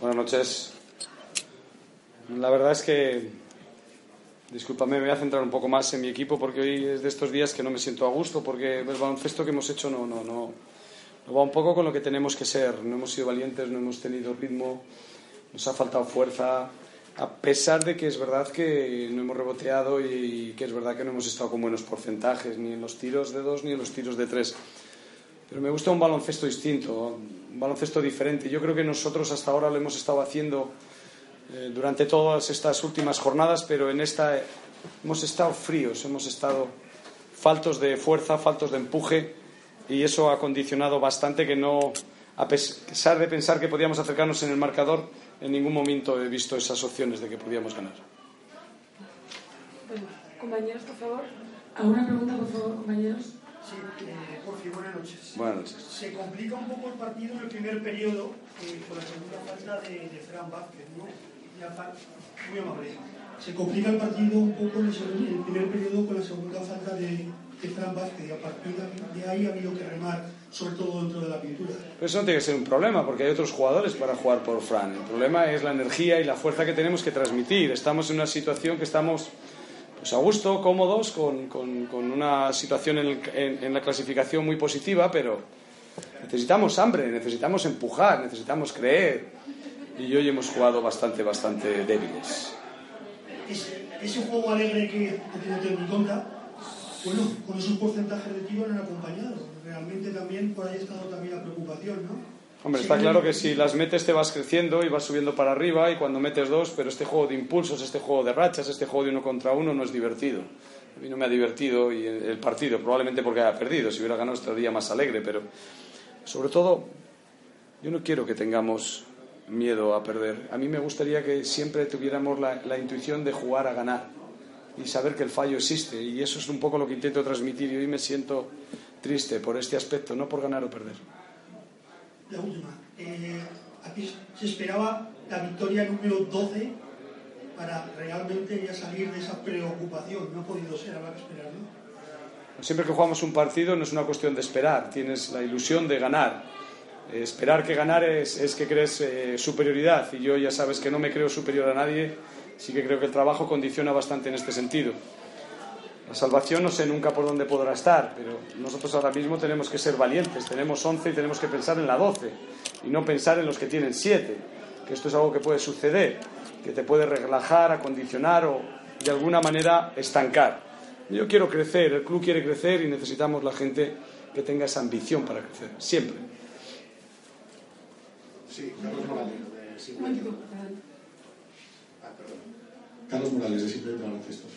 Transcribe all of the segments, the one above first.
Buenas noches. La verdad es que, discúlpame, me voy a centrar un poco más en mi equipo porque hoy es de estos días que no me siento a gusto porque el baloncesto que hemos hecho no, no, no, no va un poco con lo que tenemos que ser. No hemos sido valientes, no hemos tenido ritmo, nos ha faltado fuerza, a pesar de que es verdad que no hemos reboteado y que es verdad que no hemos estado con buenos porcentajes, ni en los tiros de dos ni en los tiros de tres. Pero me gusta un baloncesto distinto, un baloncesto diferente. Yo creo que nosotros hasta ahora lo hemos estado haciendo eh, durante todas estas últimas jornadas, pero en esta hemos estado fríos, hemos estado faltos de fuerza, faltos de empuje y eso ha condicionado bastante que no, a pesar de pensar que podíamos acercarnos en el marcador, en ningún momento he visto esas opciones de que podíamos ganar. Bueno, compañeros, por favor. ¿Alguna pregunta, por favor, compañeros? Sí, eh, Jorge, buenas noches. Buenas noches. Se complica un poco el partido en el primer periodo eh, con la segunda falta de, de Fran Vázquez, ¿no? Fa- muy amable. Se complica el partido un poco en el, el primer periodo con la segunda falta de, de Fran Vázquez y a partir de, de ahí ha habido que remar, sobre todo dentro de la pintura. Pero eso no tiene que ser un problema, porque hay otros jugadores para jugar por Fran. El problema es la energía y la fuerza que tenemos que transmitir. Estamos en una situación que estamos pues, a gusto, cómodos, con, con- una situación en, la clasificación muy positiva, pero necesitamos hambre, necesitamos empujar, necesitamos creer. Y hoy hemos jugado bastante, bastante débiles. Ese, ese juego alegre que, tiene tenido en cuenta, bueno, con esos porcentajes de tiro no han acompañado. Realmente también por ahí ha estado también la preocupación, ¿no? Hombre, está claro que si las metes te vas creciendo y vas subiendo para arriba y cuando metes dos, pero este juego de impulsos, este juego de rachas, este juego de uno contra uno no es divertido. A mí no me ha divertido y el el partido, probablemente porque haya perdido, si hubiera ganado estaría más alegre, pero sobre todo yo no quiero que tengamos miedo a perder. A mí me gustaría que siempre tuviéramos la, la intuición de jugar a ganar y saber que el fallo existe y eso es un poco lo que intento transmitir y hoy me siento triste por este aspecto, no por ganar o perder. La última. Eh, aquí se esperaba la victoria número 12 para realmente ya salir de esa preocupación. No ha podido ser, habrá que esperar, ¿no? Siempre que jugamos un partido no es una cuestión de esperar, tienes la ilusión de ganar. Eh, esperar que ganar es, que crees eh, superioridad y yo ya sabes que no me creo superior a nadie, sí que creo que el trabajo condiciona bastante en este sentido. La salvación no sé nunca por dónde podrá estar, pero nosotros ahora mismo tenemos que ser valientes, tenemos 11 y tenemos que pensar en la 12 y no pensar en los que tienen 7, que esto es algo que puede suceder, que te puede relajar, acondicionar o de alguna manera estancar. Yo quiero crecer, el club quiere crecer y necesitamos la gente que tenga esa ambición para crecer, siempre. Sí, Carlos Morales, de Simple. Ah, perdón. Carlos Morales, de Simple Baloncesto.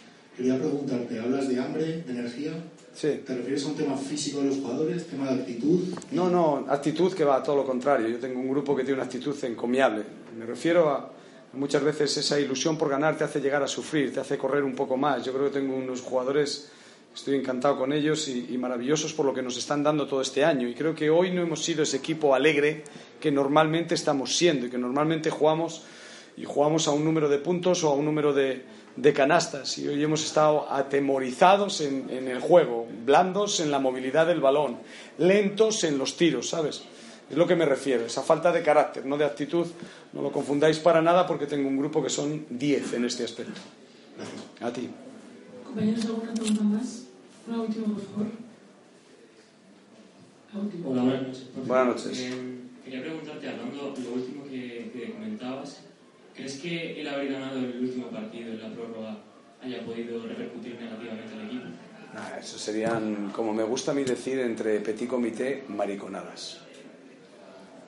Quería preguntarte, hablas de hambre, de energía. Sí. ¿Te refieres a un tema físico de los jugadores, tema de actitud? No, no, actitud que va a todo lo contrario. Yo tengo un grupo que tiene una actitud encomiable. Me refiero a muchas veces esa ilusión por ganar te hace llegar a sufrir, te hace correr un poco más. Yo creo que tengo unos jugadores, estoy encantado con ellos y, y maravillosos por lo que nos están dando todo este año. Y creo que hoy no hemos sido ese equipo alegre que normalmente estamos siendo y que normalmente jugamos y jugamos a un número de puntos o a un número de, de canastas. Y hoy hemos estado atemorizados en, en el juego, blandos en la movilidad del balón, lentos en los tiros, ¿sabes? Es lo que me refiero, esa falta de carácter, no de actitud. No lo confundáis para nada porque tengo un grupo que son 10 en este aspecto. A ti. Compañeros, ¿alguna pregunta más? Una última, por favor. Última. Hola, buenas noches. Buenas noches. Eh, quería preguntarte, hablando lo último que, que comentabas, ¿crees que el haber ganado el último partido en la prórroga haya podido repercutir negativamente al equipo? Ah, eso serían, como me gusta a mí decir, entre petit comité, mariconadas.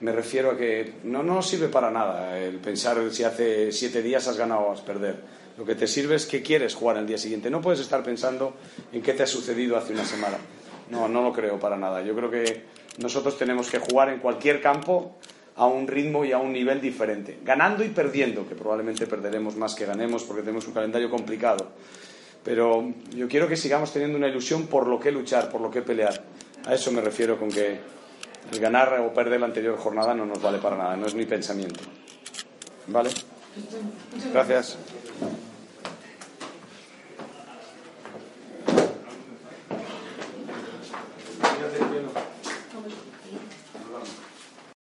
Me refiero a que no, no sirve para nada el pensar si hace siete días has ganado o has perder. Lo que te sirve es que quieres jugar al día siguiente. No puedes estar pensando en qué te ha sucedido hace una semana. No, no lo creo para nada. Yo creo que nosotros tenemos que jugar en cualquier campo a un ritmo y a un nivel diferente, ganando y perdiendo, que probablemente perderemos más que ganemos porque tenemos un calendario complicado. Pero yo quiero que sigamos teniendo una ilusión por lo que luchar, por lo que pelear. A eso me refiero con que el ganar o perder la anterior jornada no nos vale para nada, no es mi pensamiento. ¿Vale? Gracias.